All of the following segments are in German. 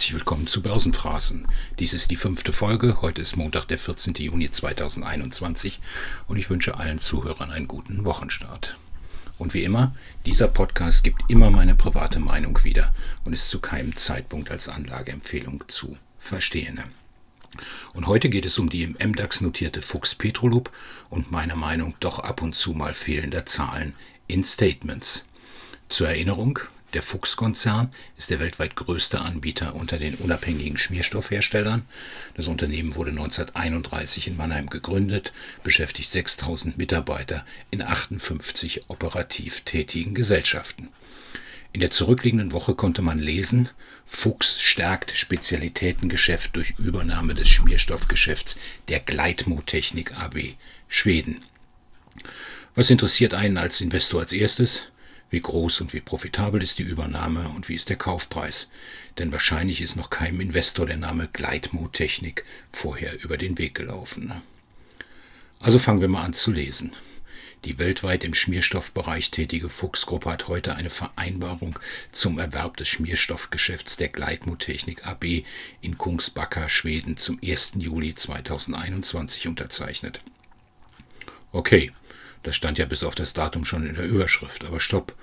Herzlich willkommen zu Börsenphrasen. Dies ist die fünfte Folge. Heute ist Montag, der 14. Juni 2021 und ich wünsche allen Zuhörern einen guten Wochenstart. Und wie immer, dieser Podcast gibt immer meine private Meinung wieder und ist zu keinem Zeitpunkt als Anlageempfehlung zu verstehen. Und heute geht es um die im MDAX notierte Fuchs Petrolub und meiner Meinung doch ab und zu mal fehlender Zahlen in Statements. Zur Erinnerung, der Fuchs-Konzern ist der weltweit größte Anbieter unter den unabhängigen Schmierstoffherstellern. Das Unternehmen wurde 1931 in Mannheim gegründet, beschäftigt 6000 Mitarbeiter in 58 operativ tätigen Gesellschaften. In der zurückliegenden Woche konnte man lesen, Fuchs stärkt Spezialitätengeschäft durch Übernahme des Schmierstoffgeschäfts der Gleitmo Technik AB Schweden. Was interessiert einen als Investor als erstes? Wie groß und wie profitabel ist die Übernahme und wie ist der Kaufpreis? Denn wahrscheinlich ist noch keinem Investor der Name Gleitmo Technik vorher über den Weg gelaufen. Also fangen wir mal an zu lesen. Die weltweit im Schmierstoffbereich tätige Fuchsgruppe hat heute eine Vereinbarung zum Erwerb des Schmierstoffgeschäfts der Gleitmo Technik AB in Kungsbacka, Schweden zum 1. Juli 2021 unterzeichnet. Okay, das stand ja bis auf das Datum schon in der Überschrift. Aber stopp.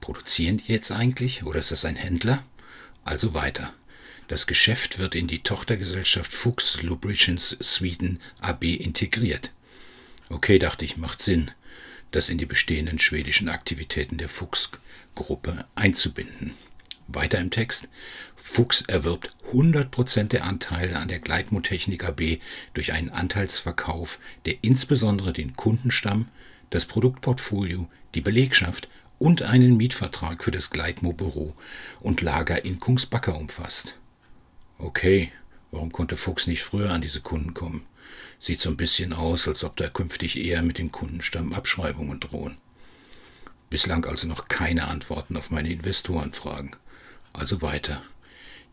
Produzieren die jetzt eigentlich? Oder ist das ein Händler? Also weiter. Das Geschäft wird in die Tochtergesellschaft Fuchs Lubricants Sweden AB integriert. Okay, dachte ich, macht Sinn, das in die bestehenden schwedischen Aktivitäten der Fuchs-Gruppe einzubinden. Weiter im Text. Fuchs erwirbt 100% der Anteile an der Gleitmotechnik AB durch einen Anteilsverkauf, der insbesondere den Kundenstamm, das Produktportfolio, die Belegschaft und einen Mietvertrag für das Gleitmo-Büro und Lager in Kungsbacka umfasst. Okay, warum konnte Fuchs nicht früher an diese Kunden kommen? Sieht so ein bisschen aus, als ob da künftig eher mit dem Kundenstamm Abschreibungen drohen. Bislang also noch keine Antworten auf meine Investorenfragen. Also weiter.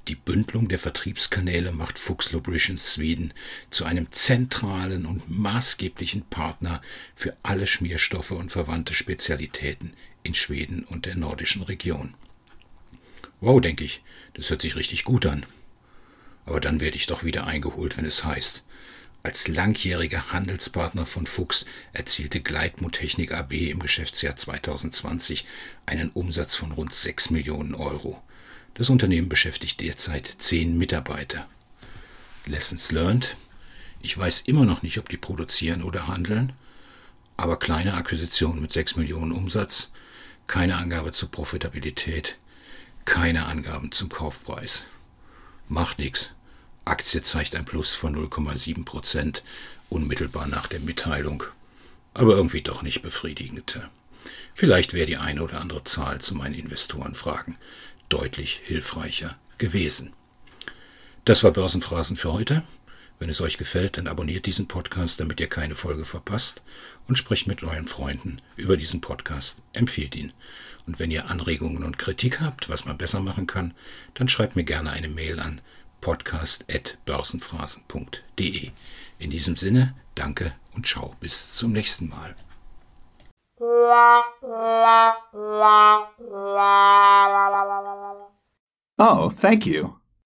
Die Bündelung der Vertriebskanäle macht Fuchs Lubricants Sweden zu einem zentralen und maßgeblichen Partner für alle Schmierstoffe und verwandte Spezialitäten in Schweden und der nordischen Region. Wow, denke ich, das hört sich richtig gut an. Aber dann werde ich doch wieder eingeholt, wenn es heißt, als langjähriger Handelspartner von Fuchs erzielte Gleitmo Technik AB im Geschäftsjahr 2020 einen Umsatz von rund 6 Millionen Euro. Das Unternehmen beschäftigt derzeit zehn Mitarbeiter. Lessons learned. Ich weiß immer noch nicht, ob die produzieren oder handeln, aber kleine Akquisition mit 6 Millionen Umsatz, keine Angabe zur Profitabilität, keine Angaben zum Kaufpreis. Macht nichts. Aktie zeigt ein Plus von 0,7 Prozent unmittelbar nach der Mitteilung, aber irgendwie doch nicht befriedigend. Vielleicht wäre die eine oder andere Zahl zu meinen Investorenfragen deutlich hilfreicher gewesen. Das war Börsenphrasen für heute. Wenn es euch gefällt, dann abonniert diesen Podcast, damit ihr keine Folge verpasst und sprecht mit euren Freunden über diesen Podcast, empfiehlt ihn. Und wenn ihr Anregungen und Kritik habt, was man besser machen kann, dann schreibt mir gerne eine Mail an podcast.börsenphrasen.de. In diesem Sinne, danke und ciao, bis zum nächsten Mal. Oh, thank you.